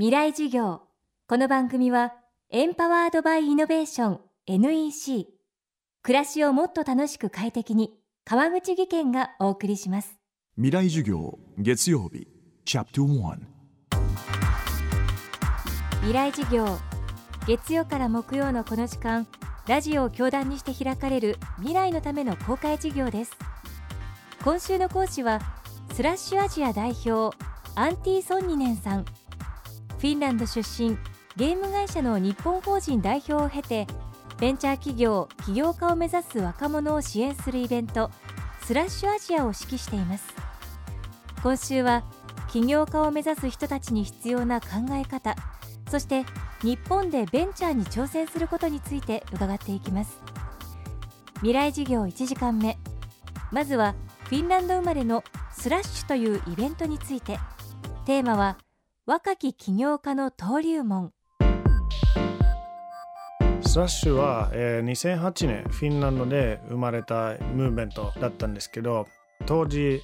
未来授業。この番組はエンパワードバイイノベーション NEC 暮らしをもっと楽しく快適に川口義賢がお送りします。未来授業月曜日チャプト1未来授業月曜から木曜のこの時間ラジオを教壇にして開かれる未来のための公開授業です。今週の講師はスラッシュアジア代表アンティ・ソンニネンさんフィンランド出身ゲーム会社の日本法人代表を経てベンチャー企業起業家を目指す若者を支援するイベントスラッシュアジアを指揮しています。今週は起業家を目指す人たちに必要な考え方そして日本でベンチャーに挑戦することについて伺っていきます。未来事業1時間目。まずはフィンランド生まれのスラッシュというイベントについて。テーマは若き起業家の登竜門。スラッシュは、えー、2008年フィンランドで生まれたムーブメントだったんですけど当時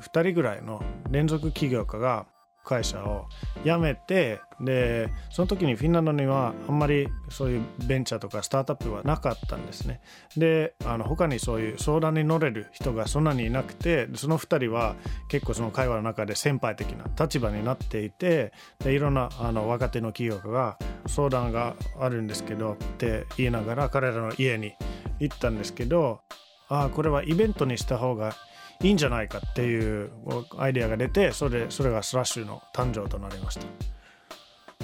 2人ぐらいの連続起業家が会社を辞めてでその時にフィンランドにはあんまりそういうベンチャーとかスタートアップはなかったんですね。であの他にそういう相談に乗れる人がそんなにいなくてその2人は結構その会話の中で先輩的な立場になっていてでいろんなあの若手の企業家が相談があるんですけどって言いながら彼らの家に行ったんですけどああこれはイベントにした方がいいいいんじゃないかっていうアイデアが出てそれそれがスラッシュの誕生となりました。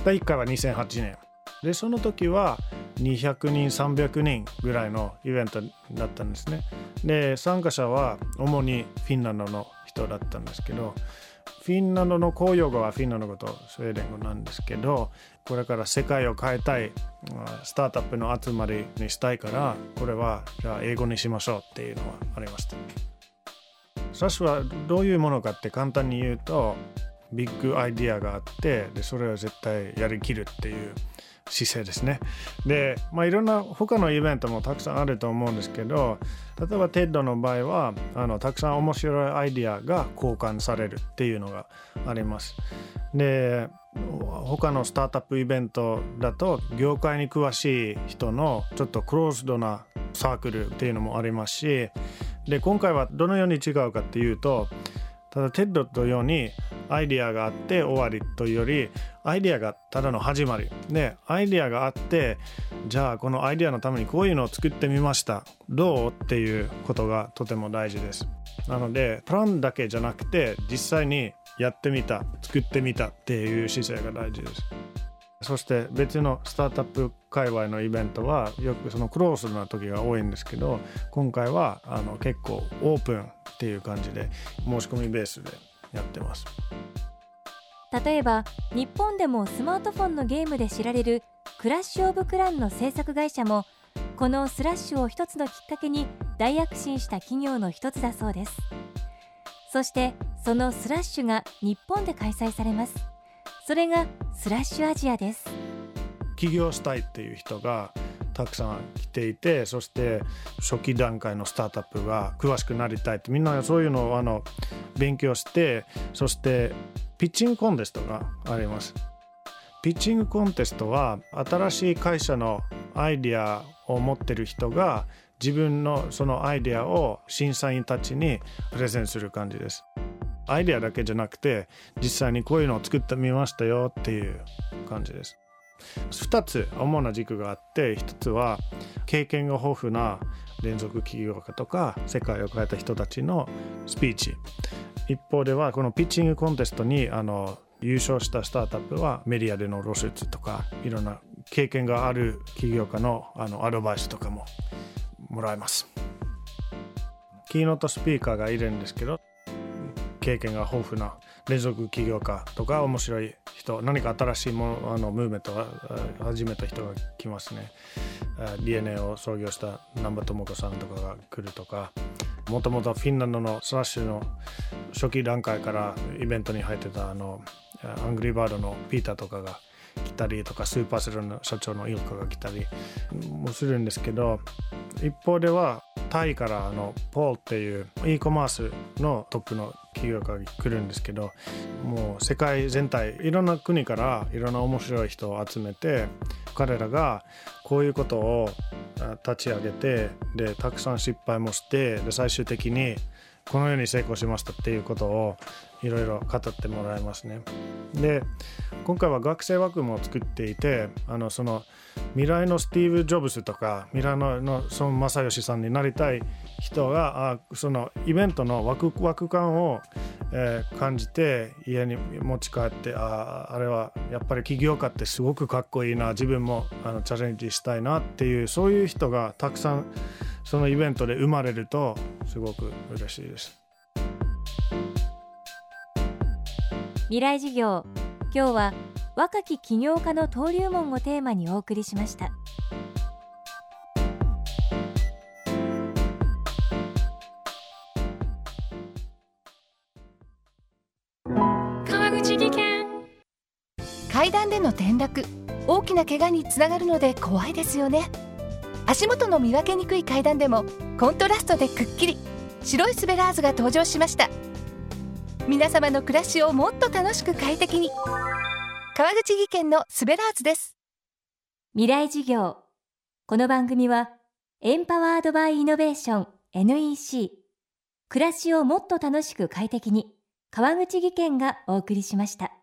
第1回は2008年。でその時は200人300人ぐらいのイベントだったんですね。で参加者は主にフィンランドの人だったんですけどフィンランドの公用語はフィンランド語とスウェーデン語なんですけどこれから世界を変えたいスタートアップの集まりにしたいからこれはじゃあ英語にしましょうっていうのはありました。スはどういうものかって簡単に言うとビッグアイディアがあってでそれを絶対やりきるっていう姿勢ですね。で、まあ、いろんな他のイベントもたくさんあると思うんですけど例えば TED の場合はあのたくさん面白いアイディアが交換されるっていうのがあります。で他のスタートアップイベントだと業界に詳しい人のちょっとクローズドなサークルっていうのもありますしで今回はどのように違うかっていうとただ TED のようにアイディアがあって終わりというよりアイディアがただの始まり。でアイディアがあってじゃあこのアイディアのためにこういうのを作ってみました。どう？っていうことがとても大事です。なのでプランだけじゃなくて実際にやってみた作ってみたっていう姿勢が大事です。そして別のスタートアップ界隈のイベントはよくそのクローズな時が多いんですけど今回はあの結構オープンっていう感じで申し込みベースでやってます。例えば日本でもスマートフォンのゲームで知られるクラッシュ・オブ・クランの制作会社もこのスラッシュを一つのきっかけに大躍進した企業の一つだそうです。そしてそのスラッシュが日本で開催されます。それがスラッシュアジアです。起業したいっていう人がたくさん来ていてそして初期段階のスタートアップが詳しくなりたいってみんなそういうのをあの勉強してそしてピッチングコンテストがあります。ピッチングコンテストは新しい会社のアイディアを持ってる人が自分のそのアイデアを審査員たちにプレゼンする感じです。アイデアだけじゃなくて実際にこういうのを作ってみましたよっていう感じです。2つ主な軸があって1つは経験が豊富な連続起業家とか世界を変えた人たちのスピーチ。一方ではこのピッチングコンテストにあの優勝したスタートアップはメディアでの露出とかいろんな経験がある起業家のあのアドバイスとかももらえます。キーノートスピーカーがいるんですけど経験が豊富な連続起業家とか面白い人何か新しいものあのムーブメントを始めた人が来ますね。DNA を創業した南場智子さんとかが来るとかもともとフィンランドのスラッシュの初期段階からイベントに入ってたあのアングリーバードのピーターとかが来たりとかスーパーセルの社長のイルッカが来たりもするんですけど一方ではタイからのポールっていう e コマースのトップの企業が来るんですけどもう世界全体いろんな国からいろんな面白い人を集めて彼らがこういうことを立ち上げてでたくさん失敗もしてで最終的にこのように成功しましたっていうことをいろいろ語ってもらいますね。で今回は学生枠も作っていてあのその未来のスティーブ・ジョブズとか未来のの孫正義さんになりたい人があそのイベントのワクワク感を、えー、感じて家に持ち帰ってああれはやっぱり起業家ってすごくかっこいいな自分もあのチャレンジしたいなっていうそういう人がたくさんそのイベントで生まれるとすごく嬉しいです。未来事業今日は若き起業家の登竜門をテーマにお送りしました。川口技研。階段での転落。大きな怪我につながるので怖いですよね。足元の見分けにくい階段でもコントラストでくっきり。白いスベラーズが登場しました皆様の暮らしをもっと楽しく快適に。川口技研のスベラーズです。未来事業。この番組はエンパワードバイイノベーション NEC 暮らしをもっと楽しく快適に川口技研がお送りしました。